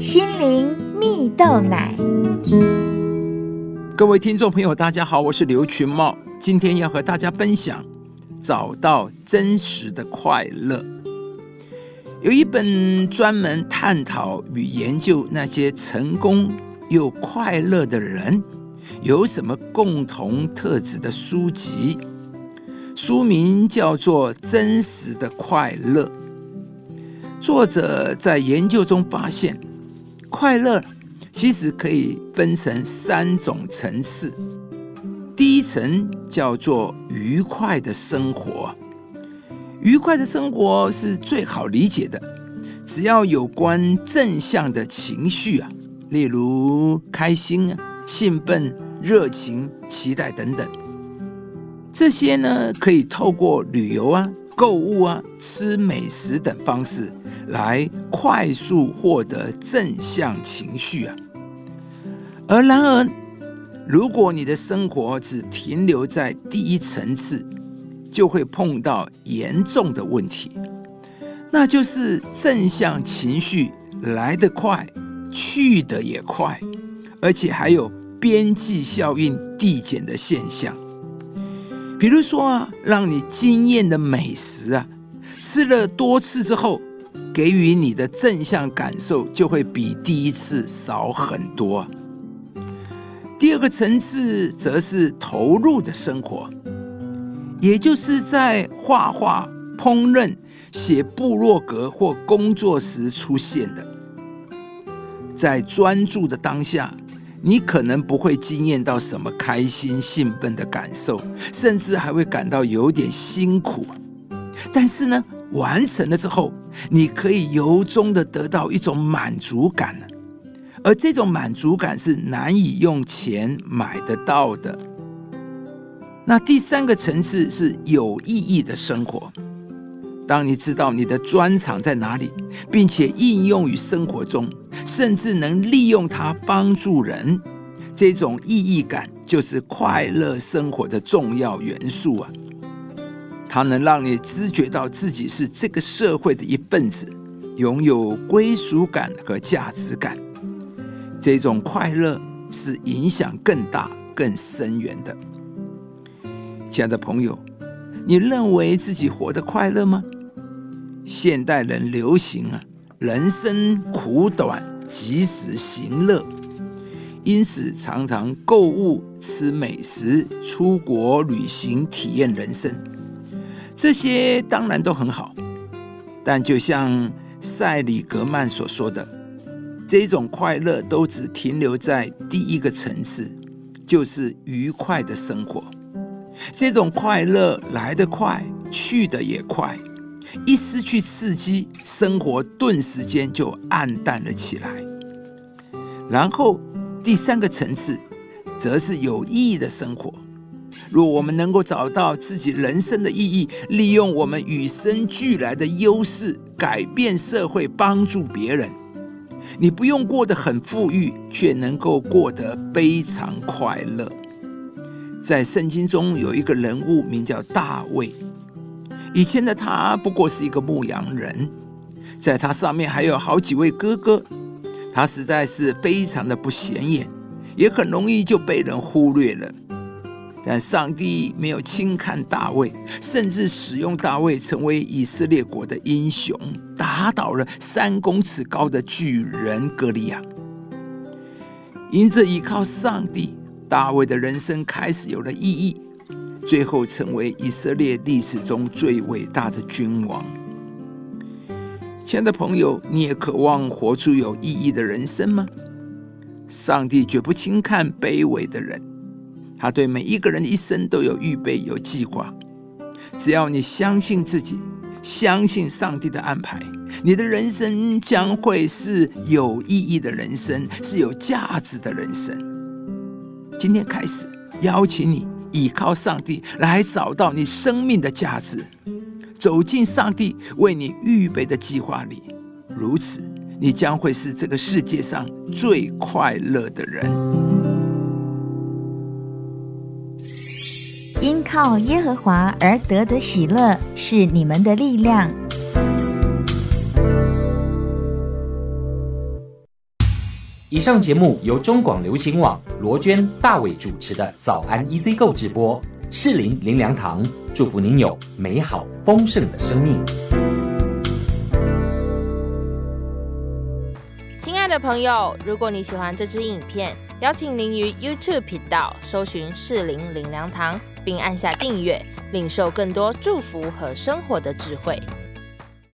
心灵蜜豆奶。各位听众朋友，大家好，我是刘群茂，今天要和大家分享找到真实的快乐。有一本专门探讨与研究那些成功又快乐的人有什么共同特质的书籍，书名叫做《真实的快乐》。作者在研究中发现，快乐。其实可以分成三种层次。第一层叫做愉快的生活，愉快的生活是最好理解的，只要有关正向的情绪啊，例如开心啊、兴奋、热情、期待等等，这些呢可以透过旅游啊、购物啊、吃美食等方式来快速获得正向情绪啊。而然而，如果你的生活只停留在第一层次，就会碰到严重的问题，那就是正向情绪来得快，去得也快，而且还有边际效应递减的现象。比如说啊，让你惊艳的美食啊，吃了多次之后，给予你的正向感受就会比第一次少很多。第二个层次则是投入的生活，也就是在画画、烹饪、写部落格或工作时出现的。在专注的当下，你可能不会惊艳到什么开心、兴奋的感受，甚至还会感到有点辛苦。但是呢，完成了之后，你可以由衷的得到一种满足感。而这种满足感是难以用钱买得到的。那第三个层次是有意义的生活。当你知道你的专长在哪里，并且应用于生活中，甚至能利用它帮助人，这种意义感就是快乐生活的重要元素啊！它能让你知觉到自己是这个社会的一份子，拥有归属感和价值感。这种快乐是影响更大、更深远的。亲爱的朋友，你认为自己活得快乐吗？现代人流行啊，人生苦短，及时行乐，因此常常购物、吃美食、出国旅行、体验人生，这些当然都很好。但就像塞里格曼所说的。这种快乐都只停留在第一个层次，就是愉快的生活。这种快乐来得快，去得也快。一失去刺激，生活顿时间就暗淡了起来。然后第三个层次，则是有意义的生活。若我们能够找到自己人生的意义，利用我们与生俱来的优势，改变社会，帮助别人。你不用过得很富裕，却能够过得非常快乐。在圣经中有一个人物名叫大卫，以前的他不过是一个牧羊人，在他上面还有好几位哥哥，他实在是非常的不显眼，也很容易就被人忽略了。但上帝没有轻看大卫，甚至使用大卫成为以色列国的英雄，打倒了三公尺高的巨人歌利亚。因着依靠上帝，大卫的人生开始有了意义，最后成为以色列历史中最伟大的君王。亲爱的朋友，你也渴望活出有意义的人生吗？上帝绝不轻看卑微的人。他对每一个人一生都有预备、有计划。只要你相信自己，相信上帝的安排，你的人生将会是有意义的人生，是有价值的人生。今天开始，邀请你依靠上帝来找到你生命的价值，走进上帝为你预备的计划里。如此，你将会是这个世界上最快乐的人。因靠耶和华而得的喜乐是你们的力量。以上节目由中广流行网罗娟、大伟主持的《早安 EZ 购》直播，适林林良堂祝福您有美好丰盛的生命。亲爱的朋友，如果你喜欢这支影片，邀请您于 YouTube 频道搜寻适龄林良堂，并按下订阅，领受更多祝福和生活的智慧。